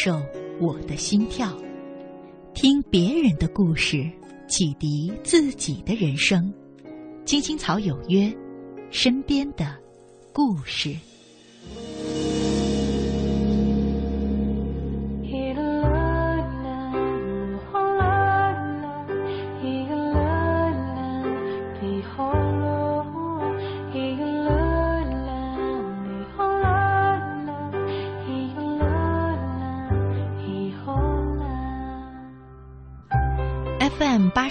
受我的心跳，听别人的故事，启迪自己的人生。青青草有约，身边的故事。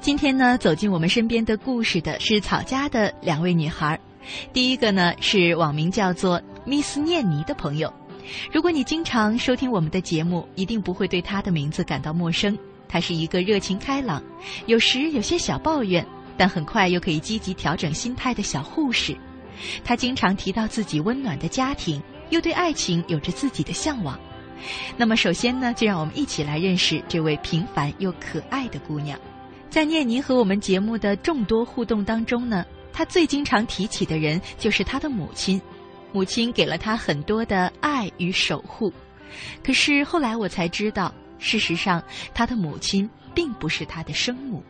今天呢，走进我们身边的故事的是草家的两位女孩。第一个呢是网名叫做 Miss 念妮的朋友。如果你经常收听我们的节目，一定不会对她的名字感到陌生。她是一个热情开朗，有时有些小抱怨，但很快又可以积极调整心态的小护士。她经常提到自己温暖的家庭，又对爱情有着自己的向往。那么，首先呢，就让我们一起来认识这位平凡又可爱的姑娘。在念妮和我们节目的众多互动当中呢，她最经常提起的人就是她的母亲。母亲给了她很多的爱与守护，可是后来我才知道，事实上她的母亲并不是她的生母。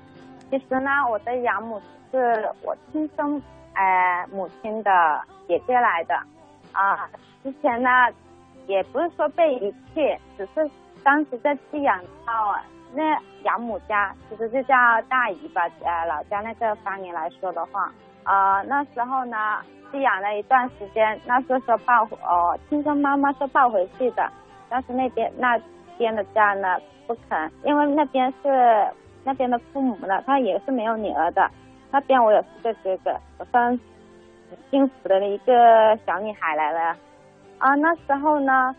其实呢，我的养母是我亲生呃母亲的姐姐来的啊。之前呢，也不是说被遗弃，只是当时在寄养到。那养母家其实就叫大姨吧，呃，老家那个方言来说的话，呃，那时候呢寄养了一段时间，那时候说抱，哦，亲生妈妈说抱回去的，但是那边那边的家呢不肯，因为那边是那边的父母呢，他也是没有女儿的，那边我有四个哥哥，我算很幸福的一个小女孩来了，啊，那时候呢。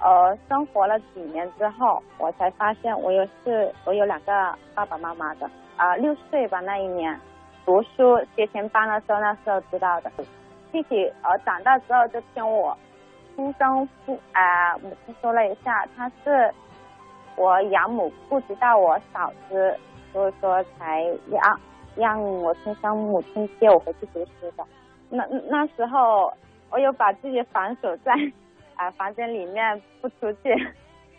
呃，生活了几年之后，我才发现我有是，我有两个爸爸妈妈的。啊，六岁吧那一年，读书学前班的时候，那时候知道的。具体呃长大之后就听我亲生父啊母亲说了一下，他是我养母顾及到我嫂子，所以说才让让我亲生母亲接我回去读书的。那那时候我有把自己反锁在。啊，房间里面不出去，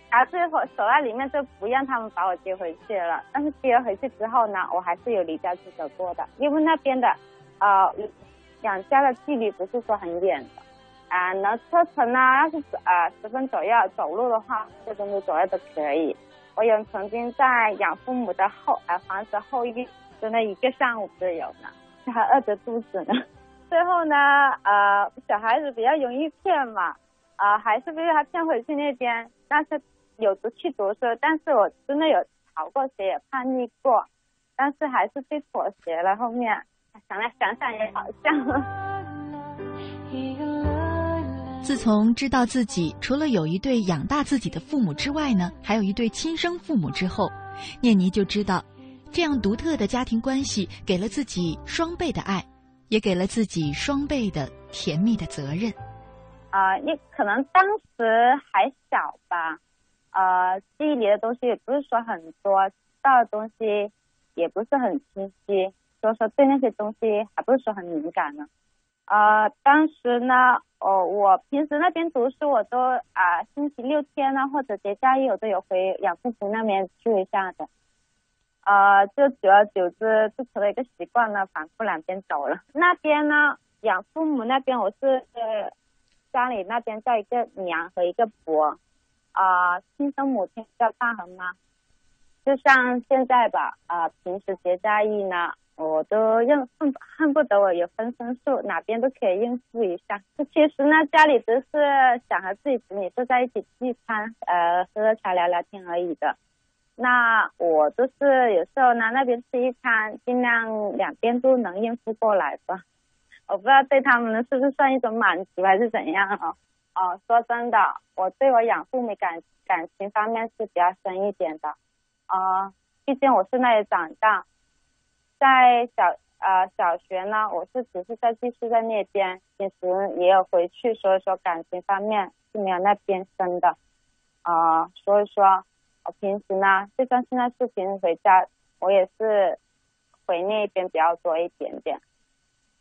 然 后最后守在里面就不让他们把我接回去了。但是接回去之后呢，我还是有离家出走过的，因为那边的，呃，两家的距离不是说很远的，啊，能车程呢，要是呃十分左右走路的话，十分钟左右都可以。我有曾经在养父母的后呃房子后院，真的一个上午都有呢，还饿着肚子呢。最后呢，呃，小孩子比较容易骗嘛。啊，还是被他骗回去那边，但是有读去读书，但是我真的有逃过学，也叛逆过，但是还是被妥协了。后面想来想想也好像。自从知道自己除了有一对养大自己的父母之外呢，还有一对亲生父母之后，念妮就知道，这样独特的家庭关系给了自己双倍的爱，也给了自己双倍的甜蜜的责任。啊，你可能当时还小吧，呃，记忆里的东西也不是说很多，知道的东西也不是很清晰，所以说对那些东西还不是说很敏感呢。呃，当时呢，哦，我平时那边读书，我都啊，星期六天呢或者节假日，我都有回养父母那边住一下的。呃，就久而久之就成了一个习惯了，反复两边走了。那边呢，养父母那边我是。家里那边叫一个娘和一个伯，啊，亲生母亲叫大和妈。就像现在吧，啊，平时节假日呢，我都认恨恨不得我有分身术，哪边都可以应付一下。其实呢，家里只是想和自己子女坐在一起聚餐，呃，喝喝茶聊聊天而已的。那我就是有时候呢，那边吃一餐，尽量两边都能应付过来吧。我不知道对他们是不是算一种满足还是怎样哦。哦，说真的，我对我养父母感感情方面是比较深一点的。啊，毕竟我是那里长大，在小呃小学呢，我是只是在寄宿在那边，平时也有回去，所以说感情方面是没有那边深的。啊，所以说。我平时呢，就算现在是平时回家，我也是回那边比较多一点点。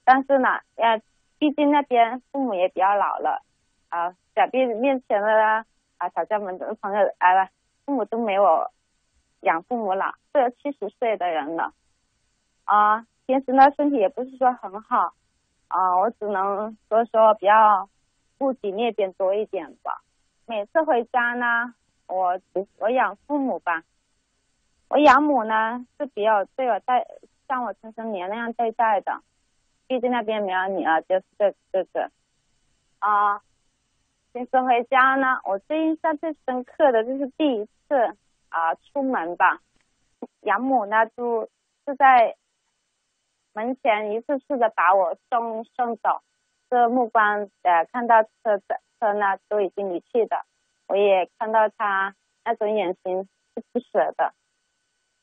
但是呢，呃，毕竟那边父母也比较老了，啊，小 B 面前的啊，小家门的朋友啊，父母都没有养父母老，都有七十岁的人了。啊，平时呢身体也不是说很好，啊，我只能说说比较顾及那边多一点吧。每次回家呢。我我养父母吧，我养母呢是比较对我带像我亲生年那样对待的，毕竟那边没有女儿，就是这这个啊。平时回家呢，我最印象最深刻的就是第一次啊出门吧，养母呢就就在门前一次次的把我送送走，这目光呃看到车子车呢都已经离去的。我也看到他那种眼神是不舍的，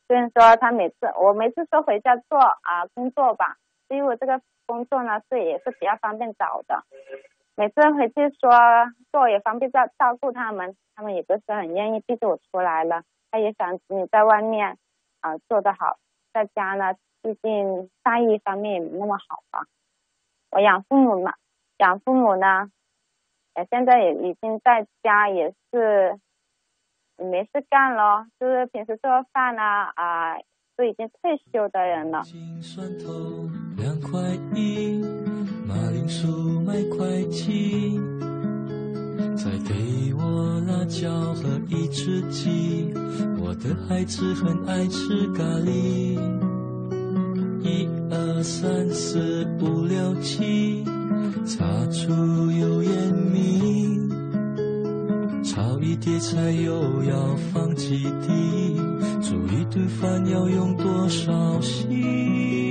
虽然说他每次我每次说回家做啊工作吧，因为我这个工作呢是也是比较方便找的，每次回去说做也方便照照顾他们，他们也不是很愿意，毕竟我出来了，他也想你在外面啊做得好，在家呢毕竟待遇方面也没那么好吧，我养父母嘛，养父母呢。呃，现在也已经在家，也是没事干咯，就是平时做饭啊，啊，都已经退休的人了。块一，马铃薯卖块七，再给我辣椒和一只鸡，我的孩子很爱吃咖喱。一二三四五六七。擦出油烟蜜，炒一碟菜又要放几滴，煮一顿饭要用多少心？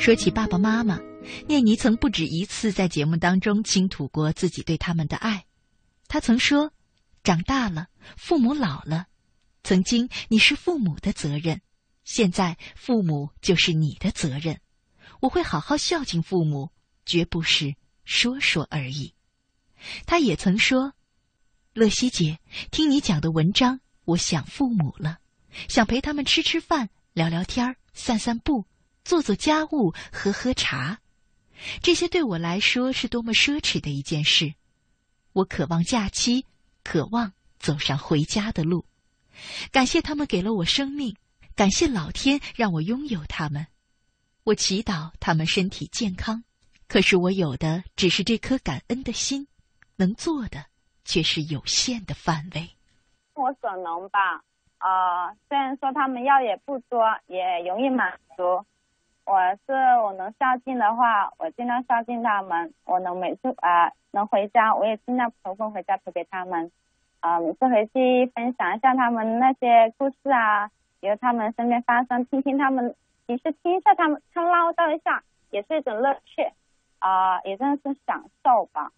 说起爸爸妈妈，念妮曾不止一次在节目当中倾吐过自己对他们的爱。他曾说：“长大了，父母老了，曾经你是父母的责任，现在父母就是你的责任。”我会好好孝敬父母，绝不是说说而已。他也曾说：“乐西姐，听你讲的文章，我想父母了，想陪他们吃吃饭、聊聊天、散散步、做做家务、喝喝茶。这些对我来说是多么奢侈的一件事。我渴望假期，渴望走上回家的路。感谢他们给了我生命，感谢老天让我拥有他们。”我祈祷他们身体健康，可是我有的只是这颗感恩的心，能做的却是有限的范围。我所能吧，呃，虽然说他们要也不多，也容易满足。我是我能孝敬的话，我尽量孝敬他们。我能每次啊能回家，我也尽量抽空回家陪陪他们。啊，每次回去分享一下他们那些故事啊，由他们身边发生，听听他们。其实听一下他们，他唠叨一下，也是一种乐趣，啊，也算是享受吧。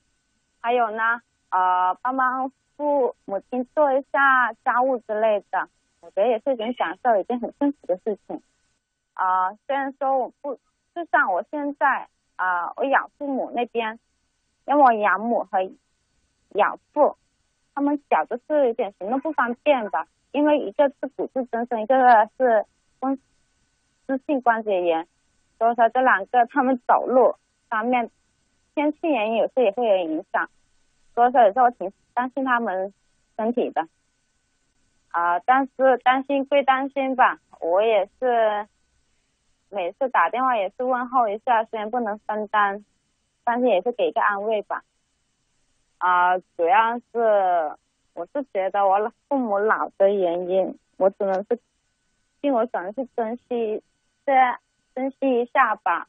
还有呢，呃，帮忙父母亲做一下家务之类的，我觉得也是一种享受，一件很幸福的事情。啊，虽然说我不，就像我现在啊，我养父母那边，因为我养母和养父，他们小的是有点行动不方便的，因为一个是骨质增生，一个是风。湿性关节炎，所以说这两个他们走路方面，天气原因有时也会有影响。所以说有时候挺担心他们身体的。啊，但是担心归担心吧，我也是每次打电话也是问候一下，虽然不能分担，但是也是给个安慰吧。啊，主要是我是觉得我父母老的原因，我只能是尽我所能去珍惜，再珍惜一下吧。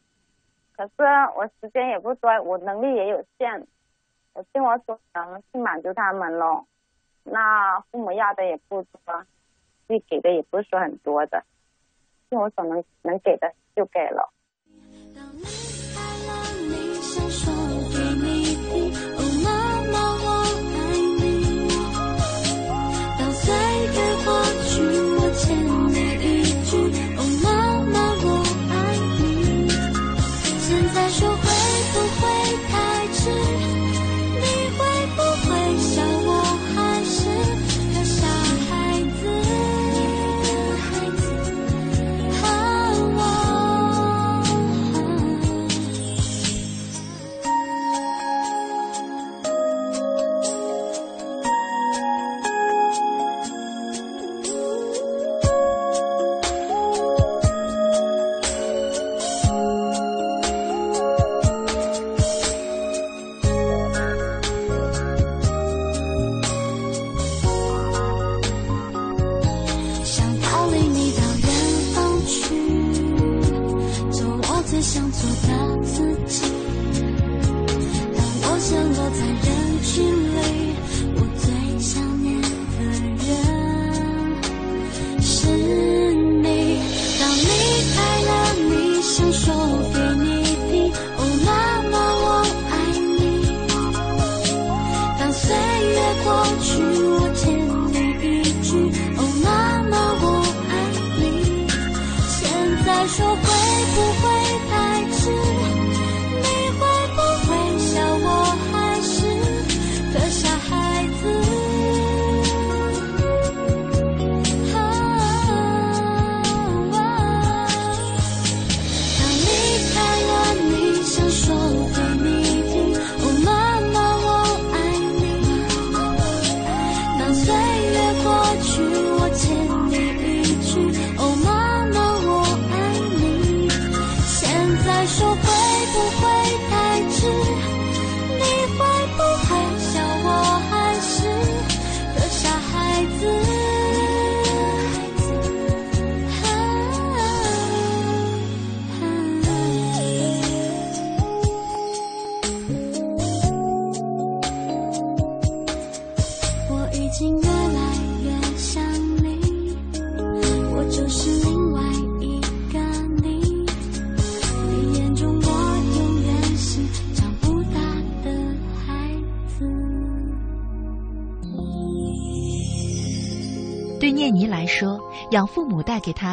可是我时间也不多，我能力也有限，我尽我所能去满足他们喽。那父母要的也不多，自己给的也不是说很多的，尽我所能能给的就给了。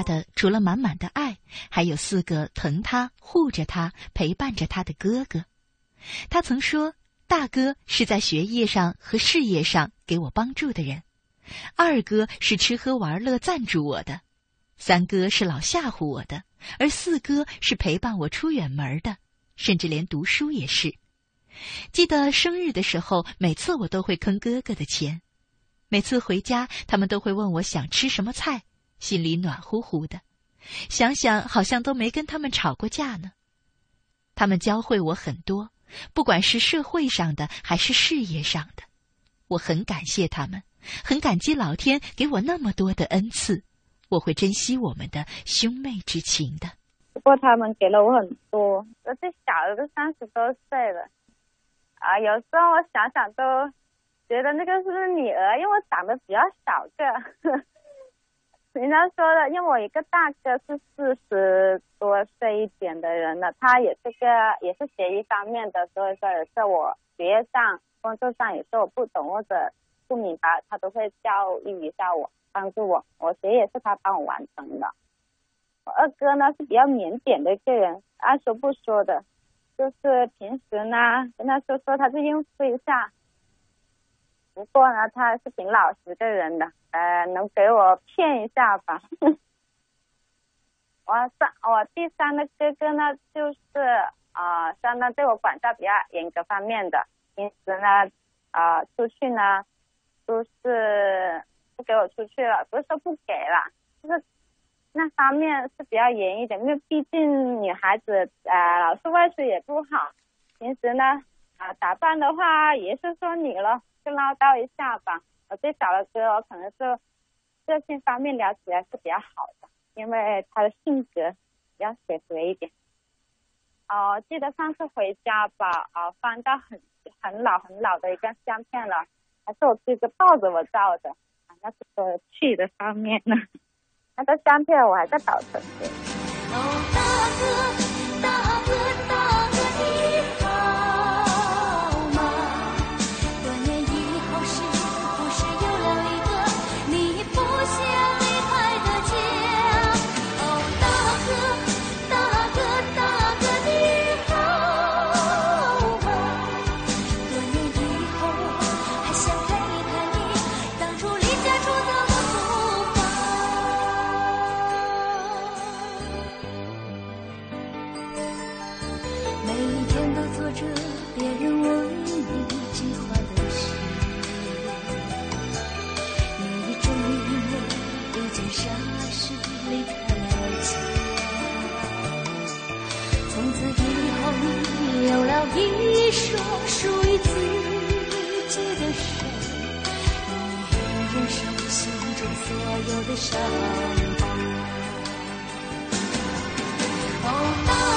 他的，除了满满的爱，还有四个疼他、护着他、陪伴着他的哥哥。他曾说：“大哥是在学业上和事业上给我帮助的人，二哥是吃喝玩乐赞助我的，三哥是老吓唬我的，而四哥是陪伴我出远门的，甚至连读书也是。记得生日的时候，每次我都会坑哥哥的钱，每次回家，他们都会问我想吃什么菜。”心里暖乎乎的，想想好像都没跟他们吵过架呢。他们教会我很多，不管是社会上的还是事业上的，我很感谢他们，很感激老天给我那么多的恩赐，我会珍惜我们的兄妹之情的。不过他们给了我很多，我最小的都三十多岁了，啊，有时候我想想都觉得那个是女儿，因为我长得比较小个。人家说的，因为我一个大哥是四十多岁一点的人了，他也是个也是学医方面的，所以说有时候我学业上、工作上有时候我不懂或者不明白，他都会教育一下我，帮助我。我学业是他帮我完成的。我二哥呢是比较腼腆的一个人，爱说不说的，就是平时呢跟他说说，他就应付一下。不过呢，他是挺老实的人的，呃，能给我骗一下吧？我三，我第三个哥哥呢，就是啊，相当对我管教比较严格方面的，平时呢，啊出去呢，都是不给我出去了，不是说不给了，就是那方面是比较严一点，因为毕竟女孩子呃老是外出也不好，平时呢啊打扮的话也是说你了，就唠叨一下吧。我最小的哥，我可能是个性方面聊起来是比较好的，因为他的性格比较随和一点。哦，记得上次回家吧，啊，翻到很很老很老的一张相片了，还是我哥哥抱着我照的，那是个去的方面呢。那个相片我还在保存着。哦，大哥，大哥，所有的伤疤。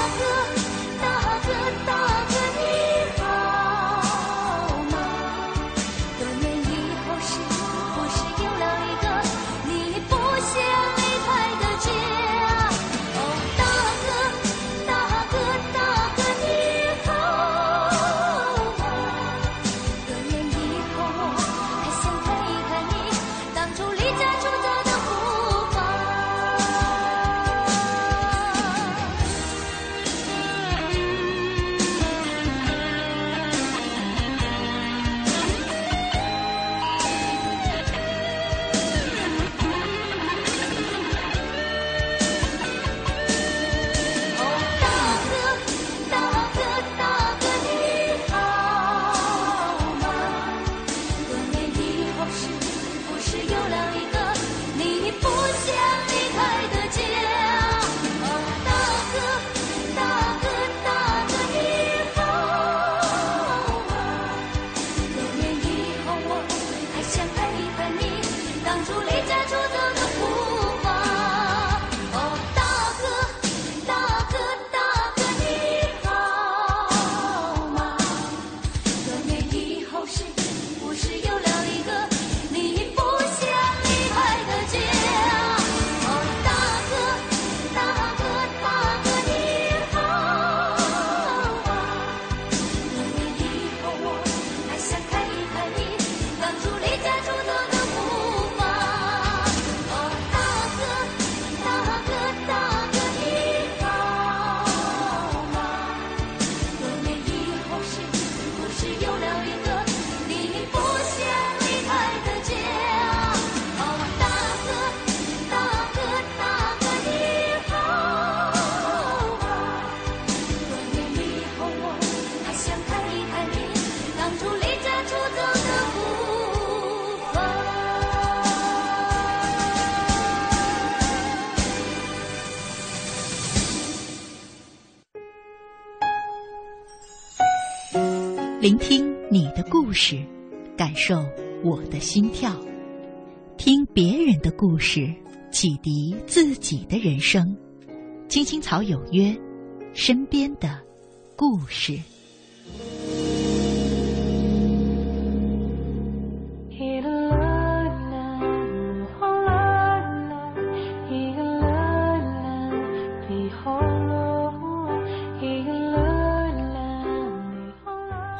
故事，感受我的心跳，听别人的故事，启迪自己的人生。青青草有约，身边的故事。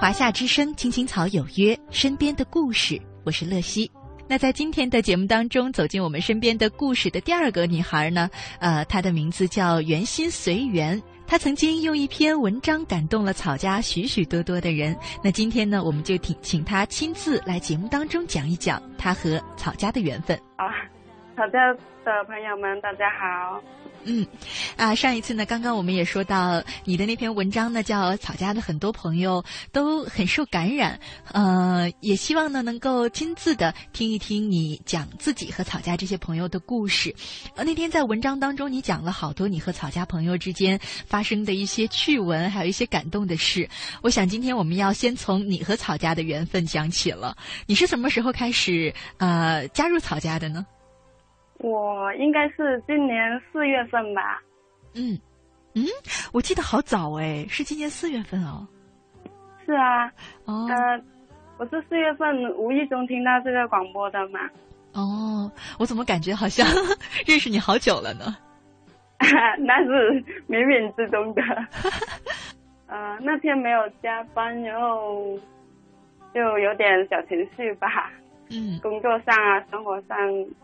华夏之声，青青草有约，身边的故事，我是乐西。那在今天的节目当中，走进我们身边的故事的第二个女孩呢，呃，她的名字叫袁心随缘。她曾经用一篇文章感动了草家许许多多的人。那今天呢，我们就请请她亲自来节目当中讲一讲她和草家的缘分。啊，吵架的朋友们，大家好。嗯，啊，上一次呢，刚刚我们也说到你的那篇文章呢，叫《草家的很多朋友都很受感染》，呃，也希望呢能够亲自的听一听你讲自己和草家这些朋友的故事。呃，那天在文章当中，你讲了好多你和草家朋友之间发生的一些趣闻，还有一些感动的事。我想今天我们要先从你和草家的缘分讲起了。你是什么时候开始呃加入草家的呢？我应该是今年四月份吧。嗯，嗯，我记得好早哎，是今年四月份哦。是啊，哦呃，我是四月份无意中听到这个广播的嘛。哦，我怎么感觉好像 认识你好久了呢？那是冥冥之中的。呃，那天没有加班，然后就有点小情绪吧。嗯工作上啊，生活上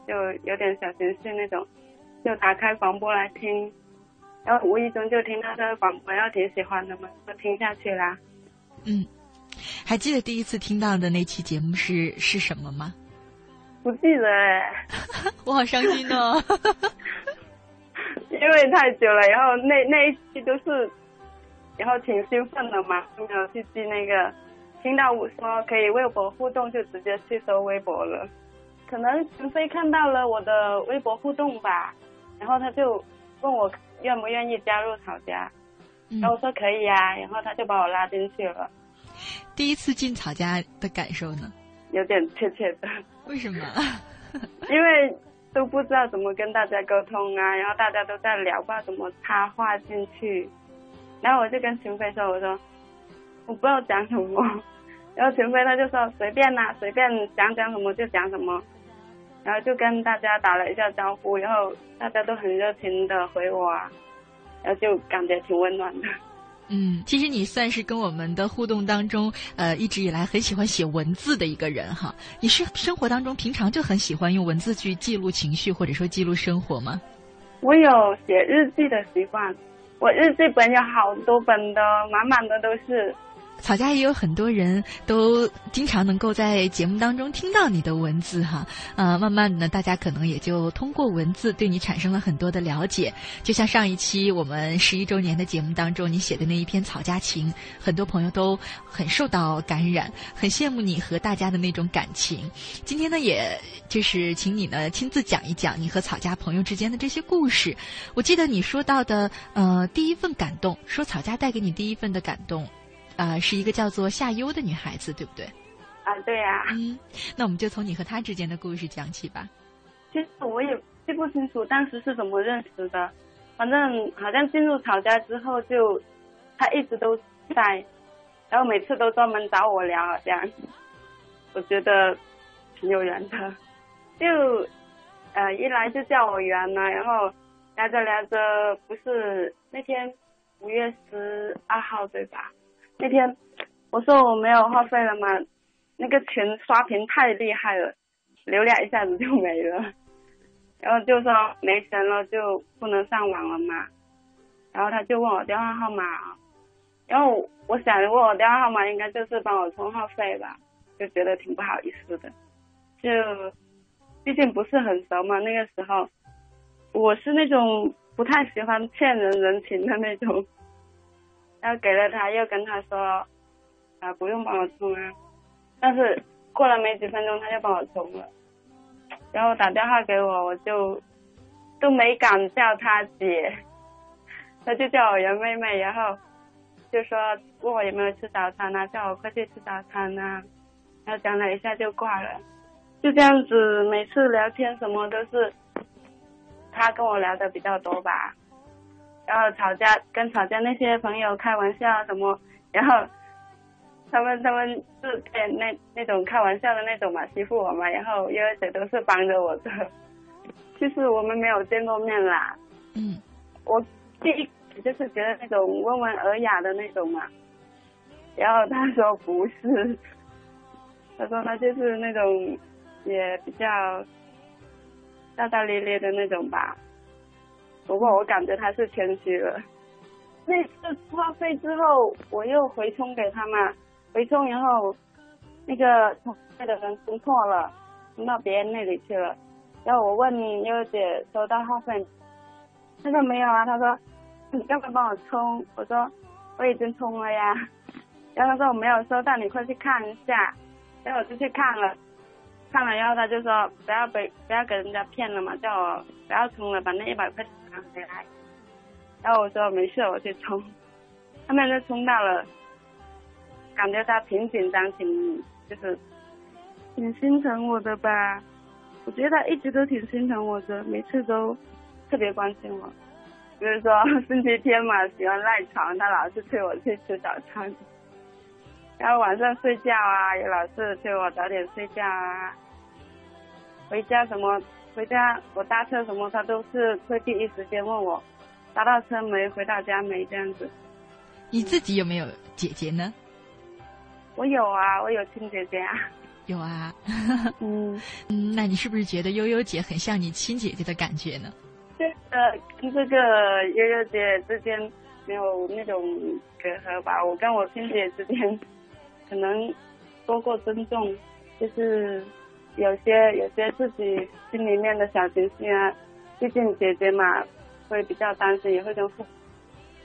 就有点小情绪那种，就打开广播来听，然后无意中就听到这个广播，然后挺喜欢的嘛，就听下去啦。嗯，还记得第一次听到的那期节目是是什么吗？不记得哎，我好伤心哦。因为太久了，然后那那一期都是，然后挺兴奋的嘛，就没有去记那个。听到我说可以微博互动，就直接去搜微博了。可能陈飞看到了我的微博互动吧，然后他就问我愿不愿意加入吵架，嗯然后我说可以啊、然后他就把我拉进去了，第一次进吵架的感受呢？有点怯怯的，为什么？因为都不知道怎么跟大家沟通啊，然后大家都在聊，不知道怎么插话进去，然后我就跟秦飞说，我说我不知道讲什么，然后秦飞他就说随便啦、随便想讲什么就讲什么，然后就跟大家打了一下招呼，然后大家都很热情的回我啊，然后就感觉挺温暖的。嗯，其实你算是跟我们的互动当中，呃，一直以来很喜欢写文字的一个人哈。你是生活当中平常就很喜欢用文字去记录情绪，或者说记录生活吗？我有写日记的习惯，我日记本有好多本的，满满的都是。草家也有很多人都经常能够在节目当中听到你的文字哈，呃，慢慢的，大家可能也就通过文字对你产生了很多的了解。就像上一期我们十一周年的节目当中，你写的那一篇草家情，很多朋友都很受到感染，很羡慕你和大家的那种感情。今天呢，也就是请你呢亲自讲一讲你和草家朋友之间的这些故事。我记得你说到的，呃，第一份感动，说草家带给你第一份的感动。啊、是一个叫做夏优的女孩子，对不对？啊，对呀、嗯，那我们就从你和她之间的故事讲起吧。其实我也记不清楚当时是怎么认识的，反正好像进入吵架之后就，他一直都在，然后每次都专门找我聊，这样，我觉得挺有缘的。就，呃，一来就叫我圆了，然后聊着聊着，不是那天五月十二号对吧？那天我说我没有话费了嘛，那个群刷屏太厉害了，流量一下子就没了，然后就说没钱了就不能上网了嘛，然后他就问我电话号码，然后我想问我电话号码应该就是帮我充话费吧，就觉得挺不好意思的，就毕竟不是很熟嘛，那个时候我是那种不太喜欢欠人人情的那种。然后给了他，又跟他说，啊，不用帮我充啊。但是过了没几分钟，他就帮我充了。然后打电话给我，我就都没敢叫他姐，他就叫我袁妹妹，然后就说问我有没有吃早餐啊，叫我快去吃早餐啊。然后讲了一下就挂了，就这样子，每次聊天什么都是他跟我聊的比较多吧。然后吵架，跟吵架那些朋友开玩笑啊什么，然后他们他们是对那那种开玩笑的那种嘛，欺负我嘛，然后因为谁都是帮着我的，就是我们没有见过面啦。嗯我第一就是觉得那种温文尔雅的那种嘛，然后他说不是，他说他就是那种也比较大大咧咧的那种吧。不过我感觉他是谦虚了。那次话费之后，我又回充给他嘛，回充然后那个充费的人充错了，充到别人那里去了，然后我问悠悠姐收到话费，她说没有啊，她说你要不要帮我充？我说我已经充了呀。然后她说我没有收到，你快去看一下。然后我就去看了，看了然后他就说不要被不要给人家骗了嘛，叫我不要充了，把那一百块钱拿回来。然后我说没事，我去充。他们就充到了，感觉他挺紧张，挺就是挺心疼我的吧。我觉得他一直都挺心疼我的，每次都特别关心我。比如说星期天嘛，喜欢赖床，他老是催我去吃早餐。然后晚上睡觉啊，也老是催我早点睡觉啊。回家什么，回家我搭车什么，他都是会第一时间问我，搭到车没，回到家没这样子。你自己有没有姐姐呢？我有啊，我有亲姐姐啊。有啊。嗯嗯，那你是不是觉得悠悠姐很像你亲姐姐的感觉呢？这个跟这个悠悠姐之间没有那种隔阂吧？我跟我亲姐之间。可能多过尊重，就是有些有些自己心里面的小情绪啊。毕竟姐姐嘛，会比较担心，也会跟父，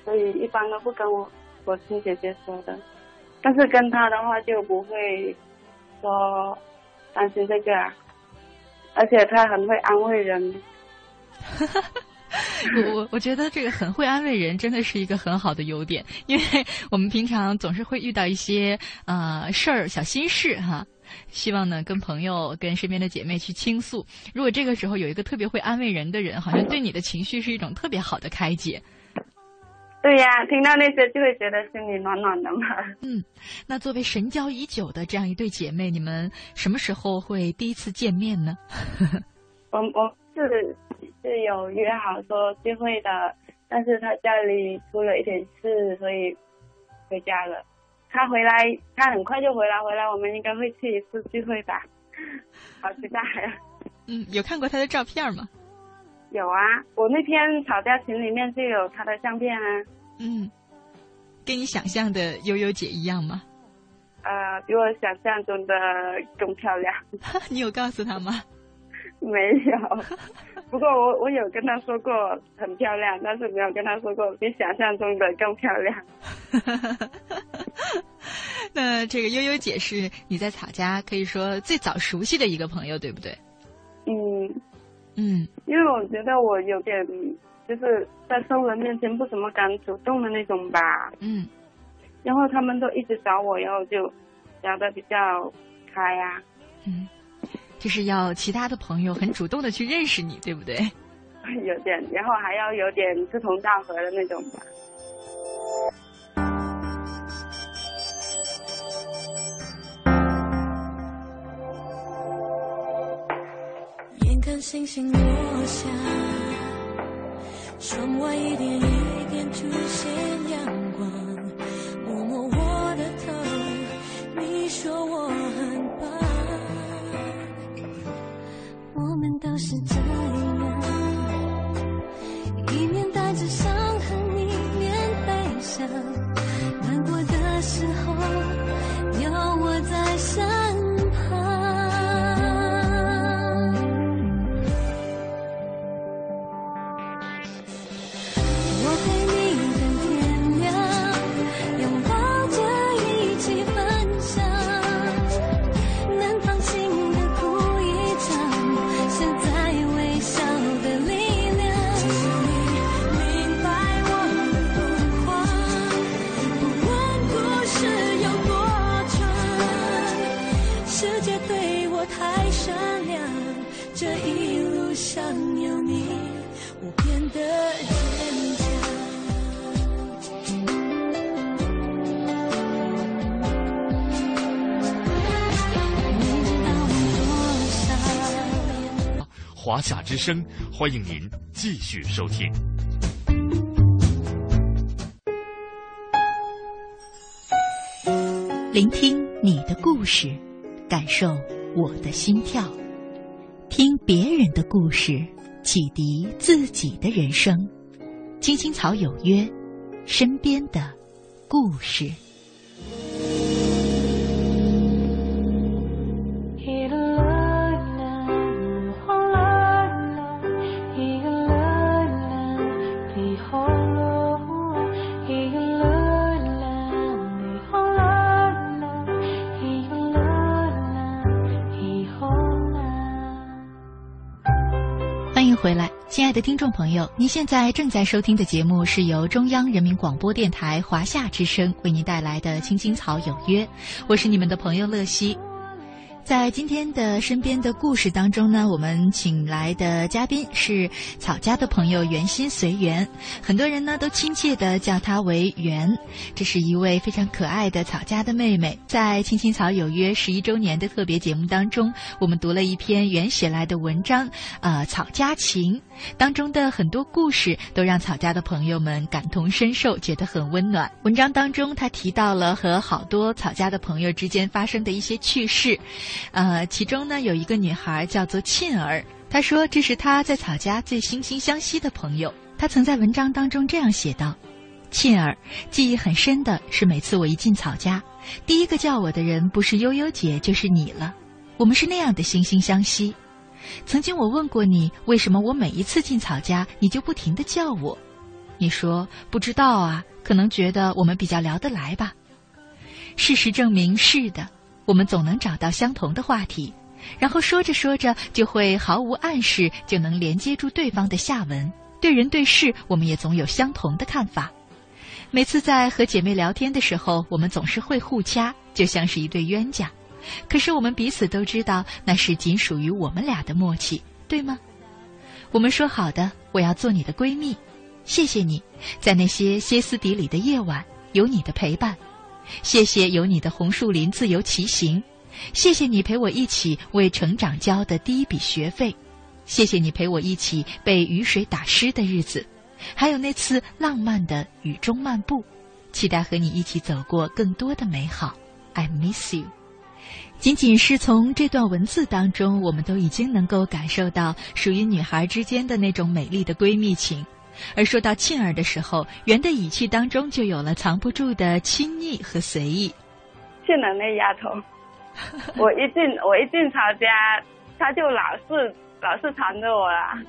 所以一般都不跟我我亲姐姐说的。但是跟她的话就不会说担心这个啊，而且她很会安慰人。我我我觉得这个很会安慰人，真的是一个很好的优点。因为我们平常总是会遇到一些呃事儿、小心事哈，希望呢跟朋友、跟身边的姐妹去倾诉。如果这个时候有一个特别会安慰人的人，好像对你的情绪是一种特别好的开解。对呀，听到那些就会觉得心里暖暖的嘛。嗯，那作为神交已久的这样一对姐妹，你们什么时候会第一次见面呢？我我是。是有约好说聚会的，但是他家里出了一点事，所以回家了。他回来，他很快就回来，回来我们应该会去一次聚会吧？好期待呀！嗯，有看过他的照片吗？有啊，我那天吵架群里面就有他的相片啊。嗯，跟你想象的悠悠姐一样吗？呃，比我想象中的更漂亮。你有告诉他吗？没有。不过我我有跟他说过很漂亮，但是没有跟他说过比想象中的更漂亮。那这个悠悠姐是你在草家可以说最早熟悉的一个朋友，对不对？嗯嗯，因为我觉得我有点就是在生人面前不怎么敢主动的那种吧。嗯，然后他们都一直找我，然后就聊得比较开呀。嗯。就是要其他的朋友很主动的去认识你，对不对？有点，然后还要有点志同道合的那种吧。眼看星星落下，窗外一点一点出现阳光，都是真华夏之声，欢迎您继续收听。聆听你的故事，感受我的心跳，听别人的故事，启迪自己的人生。青青草有约，身边的故事。听众朋友，您现在正在收听的节目是由中央人民广播电台华夏之声为您带来的《青青草有约》，我是你们的朋友乐西。在今天的身边的故事当中呢，我们请来的嘉宾是草家的朋友袁心随缘，很多人呢都亲切的叫她为袁。这是一位非常可爱的草家的妹妹。在《青青草有约》十一周年的特别节目当中，我们读了一篇圆写来的文章，呃，《草家情》当中的很多故事都让草家的朋友们感同身受，觉得很温暖。文章当中，他提到了和好多草家的朋友之间发生的一些趣事。呃，其中呢有一个女孩叫做沁儿，她说这是她在草家最惺惺相惜的朋友。她曾在文章当中这样写道：“沁儿，记忆很深的是每次我一进草家，第一个叫我的人不是悠悠姐就是你了。我们是那样的惺惺相惜。曾经我问过你，为什么我每一次进草家你就不停的叫我？你说不知道啊，可能觉得我们比较聊得来吧。事实证明是的。”我们总能找到相同的话题，然后说着说着就会毫无暗示就能连接住对方的下文。对人对事，我们也总有相同的看法。每次在和姐妹聊天的时候，我们总是会互掐，就像是一对冤家。可是我们彼此都知道，那是仅属于我们俩的默契，对吗？我们说好的，我要做你的闺蜜。谢谢你，在那些歇斯底里的夜晚，有你的陪伴。谢谢有你的红树林自由骑行，谢谢你陪我一起为成长交的第一笔学费，谢谢你陪我一起被雨水打湿的日子，还有那次浪漫的雨中漫步，期待和你一起走过更多的美好。I miss you。仅仅是从这段文字当中，我们都已经能够感受到属于女孩之间的那种美丽的闺蜜情。而说到沁儿的时候，圆的语气当中就有了藏不住的亲昵和随意。沁儿那丫头，我一进我一进曹家，她就老是老是缠着我啦。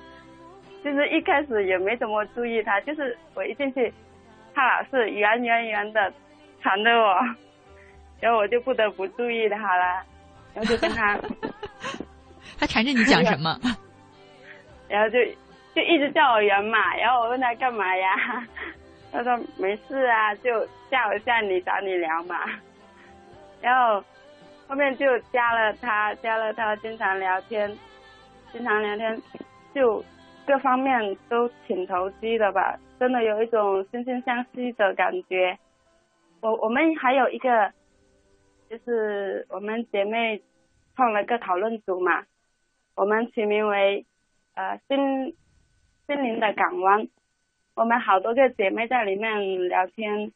就是一开始也没怎么注意她，就是我一进去，她老是圆圆圆的缠着我，然后我就不得不注意她了，然后就跟她。她缠着你讲什么？然后就。就一直叫我圆嘛，然后我问他干嘛呀？他说没事啊，就吓我吓你，找你聊嘛。然后后面就加了他，加了他，经常聊天，经常聊天，就各方面都挺投机的吧，真的有一种惺惺相惜的感觉。我我们还有一个，就是我们姐妹创了个讨论组嘛，我们取名为呃新。心灵的港湾，我们好多个姐妹在里面聊天，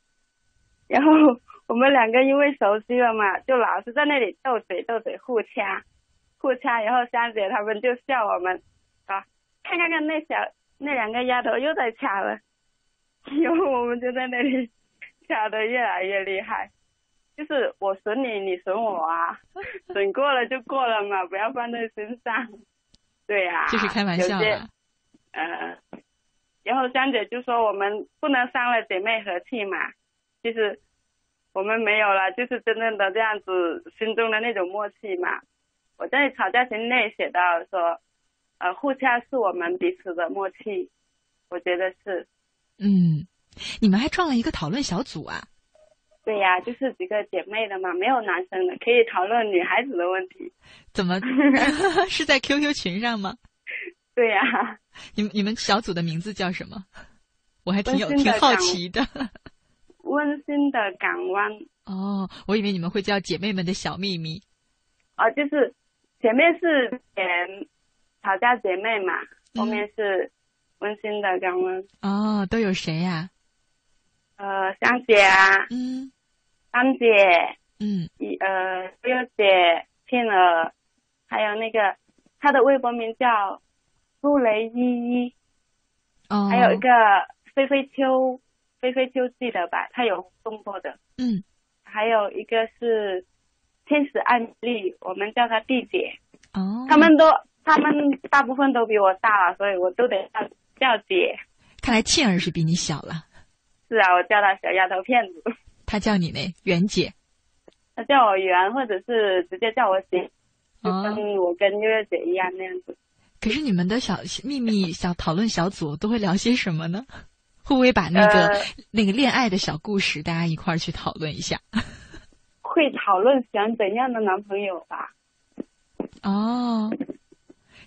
然后我们两个因为熟悉了嘛，就老是在那里斗嘴斗嘴互掐，互掐，然后香姐他们就笑我们，啊，看看看那小那两个丫头又在掐了，然后我们就在那里掐的越来越厉害，就是我损你，你损我啊，损过了就过了嘛，不要放在心上，对呀，就是开玩笑的。呃，然后香姐就说我们不能伤了姐妹和气嘛，其实我们没有了，就是真正的这样子心中的那种默契嘛。我在吵架群内写到说，呃，互掐是我们彼此的默契，我觉得是。嗯，你们还创了一个讨论小组啊？对呀，就是几个姐妹的嘛，没有男生的，可以讨论女孩子的问题。怎么？是在 QQ 群上吗？对呀，你们你们小组的名字叫什么？我还挺有挺好奇的。温馨的港湾。哦，我以为你们会叫姐妹们的小秘密。哦，就是前面是前吵架姐妹嘛，后面是温馨的港湾。哦，都有谁呀？呃，香姐啊，嗯，安姐，嗯，一呃，悠悠姐，倩儿，还有那个她的微博名叫。苏雷依依，哦，还有一个菲菲秋，菲菲秋记得吧？他有动过的，嗯，还有一个是天使案例，我们叫她弟姐，哦，他们都，他们大部分都比我大了，所以我都得叫叫姐。看来倩儿是比你小了。是啊，我叫她小丫头片子。她叫你呢，袁姐。她叫我袁，或者是直接叫我姐，就跟我跟月月姐一样那样子。可是你们的小秘密小讨论小组都会聊些什么呢？会不会把那个、呃那个恋爱的小故事大家一块儿去讨论一下？会讨论想怎样的男朋友吧？哦，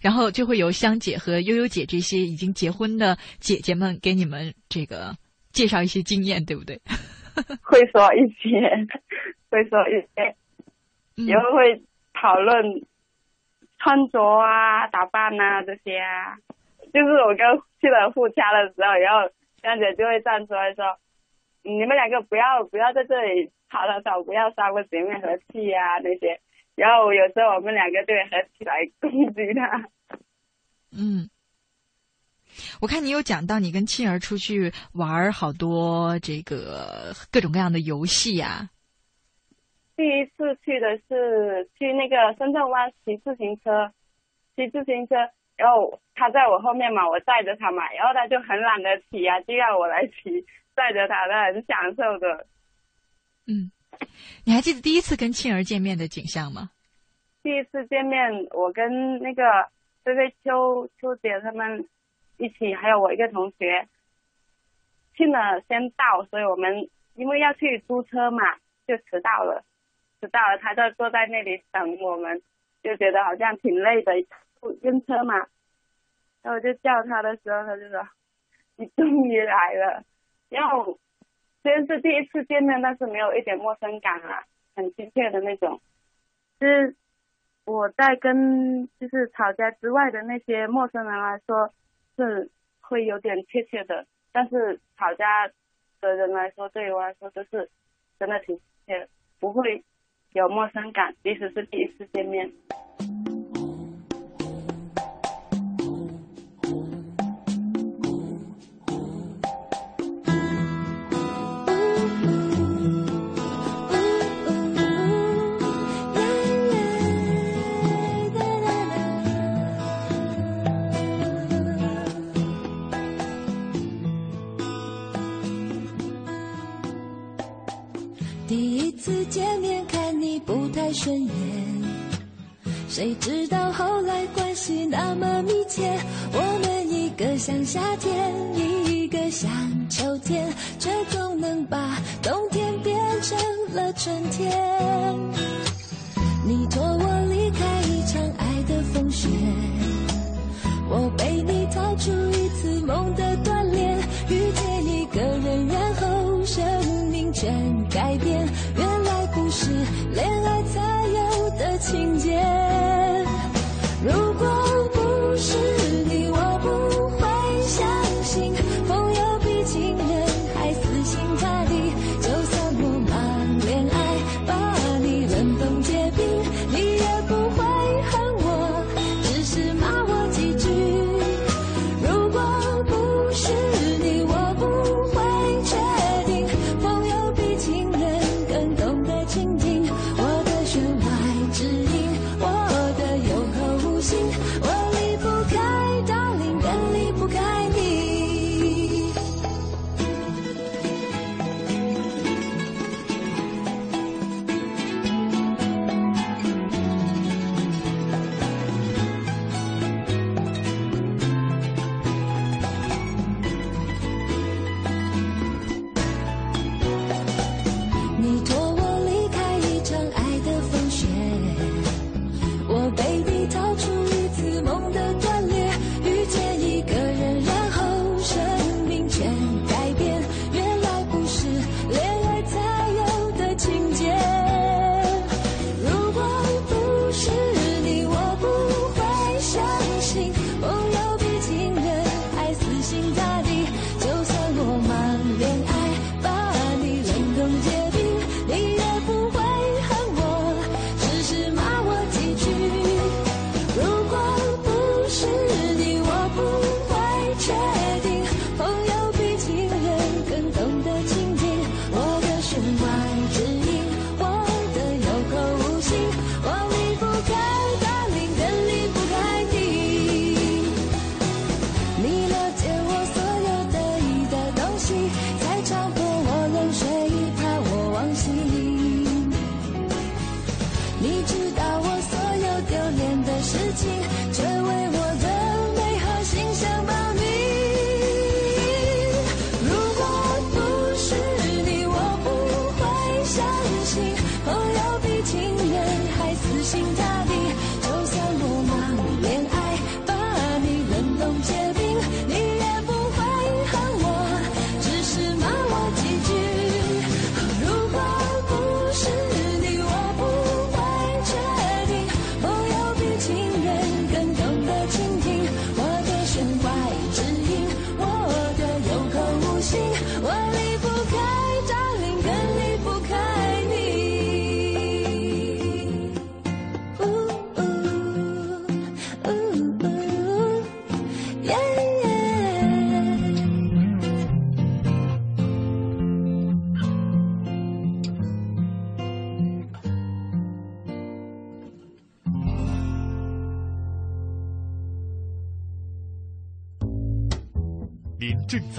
然后就会由香姐和悠悠姐这些已经结婚的姐姐们给你们这个介绍一些经验，对不对？会说一些，会说一些，嗯也会讨论穿着啊、打扮啊这些啊。就是我刚去了互掐的时候，然后香姐就会站出来说：“你们两个不要不要在这里吵吵吵，不要伤我姐妹和气啊那些。”然后有时候我们两个就会合起来攻击他。嗯，我看你有讲到你跟庆儿出去玩好多这个各种各样的游戏呀、第一次去的是去那个深圳湾骑自行车，骑自行车，然后他在我后面嘛，我载着他嘛，然后他就很懒得骑啊，就让我来骑，载着他，他很享受的。嗯，你还记得第一次跟庆儿见面的景象吗？第一次见面，我跟那个菲菲、秋秋姐他们一起，还有我一个同学，庆了先到，所以我们因为要去租车嘛，就迟到了，迟到了，他就坐在那里等我们，就觉得好像挺累的，晕车嘛，然后我就叫他的时候，他就说：“你终于来了。”然后虽然是第一次见面，但是没有一点陌生感啊，很亲切的那种，就是。我在跟就是吵架之外的那些陌生人来说，是会有点怯怯的，但是吵架的人来说，对于我来说就是真的挺亲切的，不会有陌生感，即使是第一次见面。第一次见面太顺眼，谁知道后来关系那么密切，我们一个像夏天，一个像秋天，却总能把冬天变成了春天。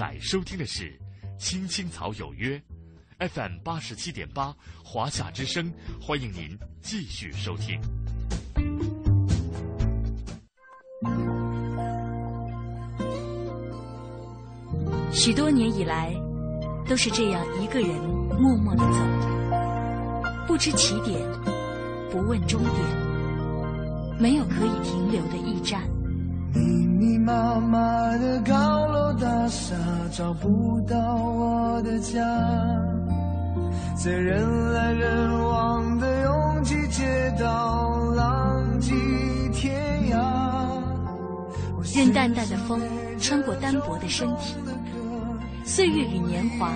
在收听的是《青青草有约》，FM 八十七点八，华夏之声，欢迎您继续收听。许多年以来，都是这样一个人默默的走，不知起点，不问终点，没有可以停留的驿站。密密麻麻的高楼大厦找不到我的家，在人来人往的拥挤街道浪迹天涯。任淡淡的风穿过单薄的身体，岁月与年华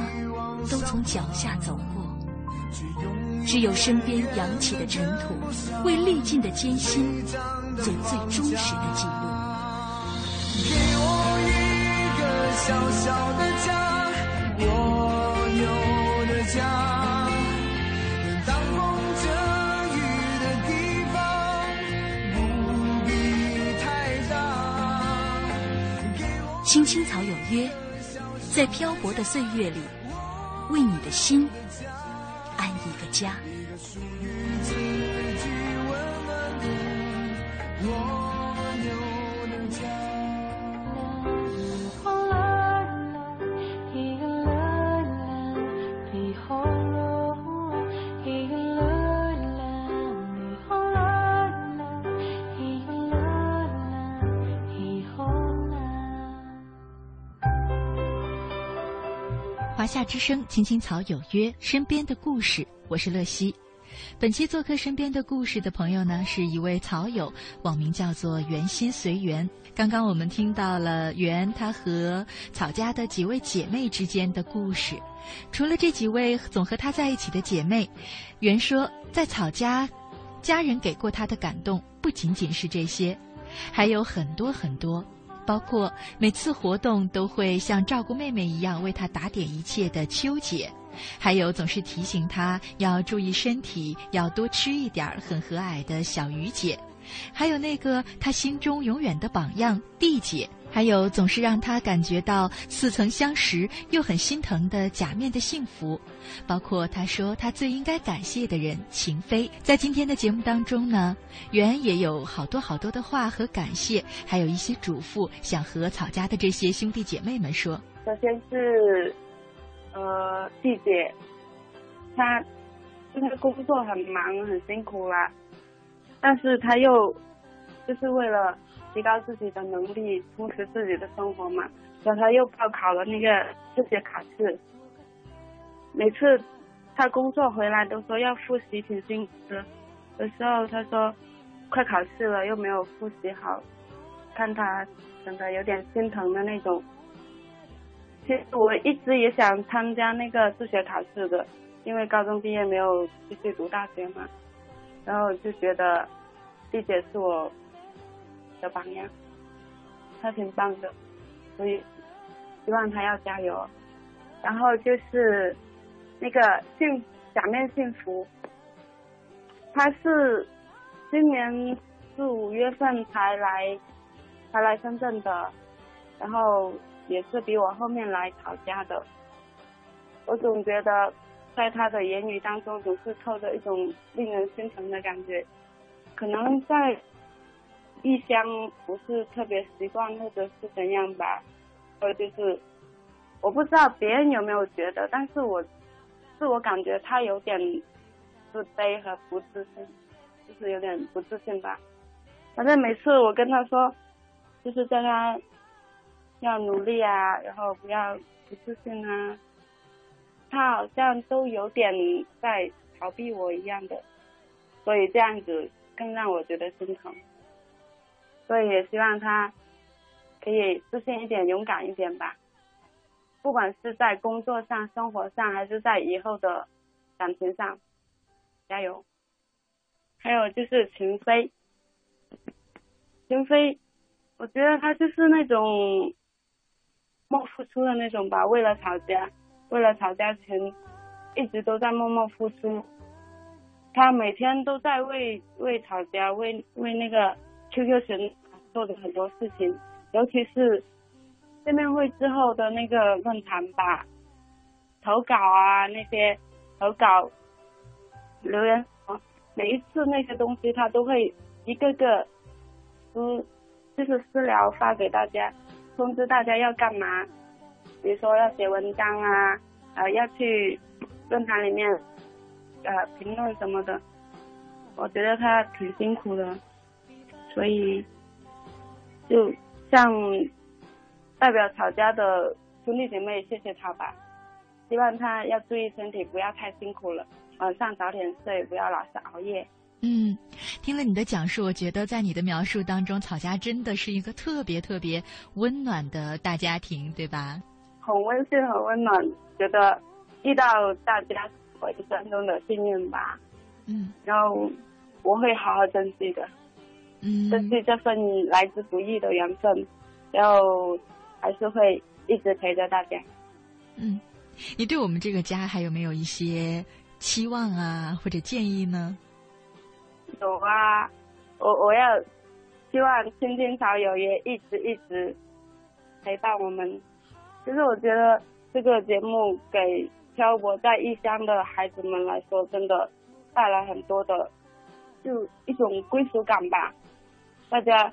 都从脚下走过，只有身边扬起的尘土，为历尽的艰辛做最忠实的记录。小小的家，我有的家。当风遮雨的地方不必太大。给我青青草有约，在漂泊的岁月里，为你的心安一个家。属于自己温暖的我华夏之声《青青草有约》，身边的故事，我是乐西。本期做客身边的故事的朋友呢，是一位草友，网名叫做“圆心随缘”。刚刚我们听到了圆她和草家的几位姐妹之间的故事。除了这几位总和她在一起的姐妹，圆说，在草家，家人给过她的感动不仅仅是这些，还有很多很多。包括每次活动都会像照顾妹妹一样为她打点一切的秋姐，还有总是提醒她要注意身体、要多吃一点儿很和蔼的小鱼姐，还有那个他心中永远的榜样弟姐，还有总是让他感觉到似曾相识又很心疼的假面的幸福，包括他说他最应该感谢的人秦飞。在今天的节目当中呢，袁也有好多好多的话和感谢，还有一些嘱咐想和草家的这些兄弟姐妹们说。首先是呃弟姐，她现在工作很忙很辛苦啦，但是他又就是为了提高自己的能力，充实自己的生活嘛，然后他又报考了那个自学考试。每次他工作回来都说要复习，挺辛苦的。有时候他说快考试了又没有复习好，看他真的有点心疼的那种。其实我一直也想参加那个自学考试的，因为高中毕业没有继续读大学嘛，然后就觉得丽姐是我的榜样，她挺棒的，所以希望她要加油。然后就是那个幸假面幸福，他是今年四五月份才来才来深圳的，然后。也是比我后面来吵架的，我总觉得在他的言语当中总是透着一种令人心疼的感觉，可能在异乡不是特别习惯或者是怎样吧，或者就是我不知道别人有没有觉得，但是我自我感觉他有点自卑和不自信，就是有点不自信吧。反正每次我跟他说，就是叫他。要努力啊，然后不要不自信啊。他好像都有点在逃避我一样的，所以这样子更让我觉得心疼。所以也希望他可以自信一点、勇敢一点吧。不管是在工作上、生活上，还是在以后的感情上，加油。还有就是秦飞，秦飞，我觉得他就是那种。默付出的那种吧，为了吵架，为了吵架前，一直都在默默付出。他每天都在为为吵架，为为那个 QQ 群做的很多事情，尤其是见面会之后的那个论坛吧，投稿啊那些投稿留言，每一次那些东西他都会一个个私就是私聊发给大家，通知大家要干嘛，比如说要写文章啊，呃要去论坛里面呃评论什么的，我觉得他挺辛苦的，所以就像代表吵架的兄弟姐妹，谢谢他吧。希望他要注意身体，不要太辛苦了，晚上早点睡，不要老是熬夜。嗯，听了你的讲述，我觉得在你的描述当中，草家真的是一个特别特别温暖的大家庭，对吧？很温馨，很温暖，觉得遇到大家是我一生中的幸运吧。嗯然后我会好好珍惜的，嗯，珍惜这份来之不易的缘分，然后还是会一直陪着大家。嗯，你对我们这个家还有没有一些期望啊，或者建议呢？有啊，我我要希望青青草友也一直一直陪伴我们。其实我觉得这个节目给漂泊在异乡的孩子们来说，真的带来很多的，就一种归属感吧。大家，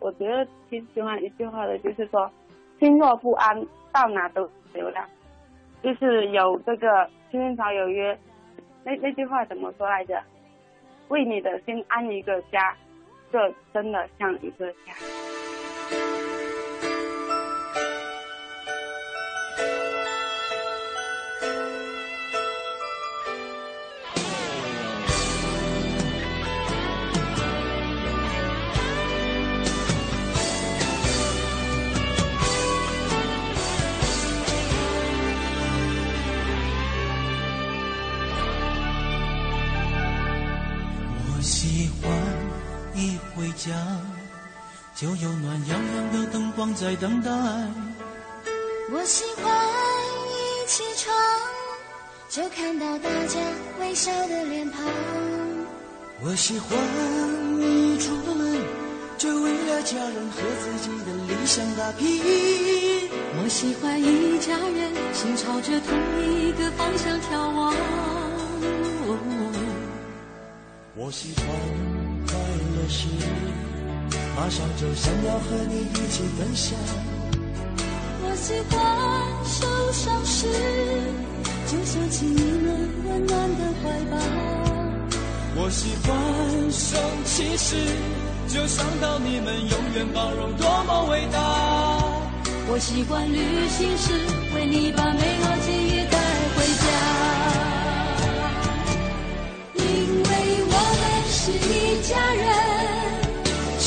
我觉得挺喜欢一句话的，就是说，心若不安，到哪都流浪。就是有这个青青草有约，那那句话怎么说来着？为你的心安一个家，这真的像一个家。等待。我喜欢一起床就看到大家微笑的脸庞。我喜欢一出门就为了家人和自己的理想打拼。我喜欢一家人心朝着同一个方向眺望。我喜欢快乐时，马上就想要和你一起分享。我喜欢受伤时就想起你们温暖的怀抱。我喜欢生气时，就想到你们永远包容多么伟大。我喜欢旅行时为你把美好记忆带回家。因为我们是一家人，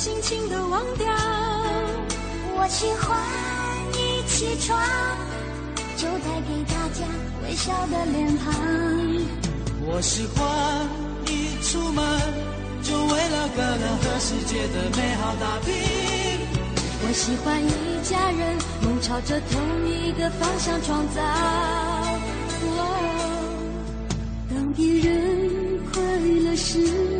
糟糟的心情都忘掉。我喜欢一起床就带给大家微笑的脸庞。我喜欢一出门就为了个人和世界的美好打拼。我喜欢一家人梦朝着同一个方向创造。哦当别人快乐时，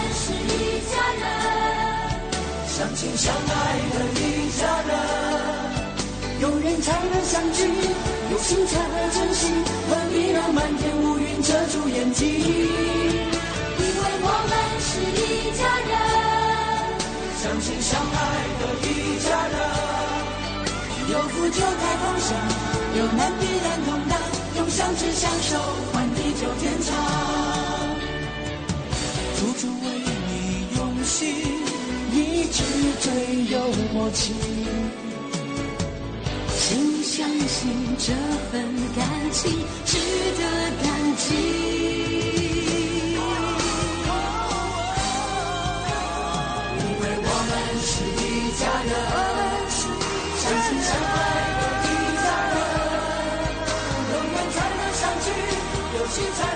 相亲相爱的一家人，有缘才能相聚，有心才能珍惜，何必让满天乌云遮住眼睛？因为我们是一家人，相亲相爱的一家人，有福就该同享，有难必然同当，用相知相守换地久天长，处处为你用心。一直最有默契，请相信这份感情值得感激，因为我们是一家人，相亲相爱的一家人，永远团结在一起。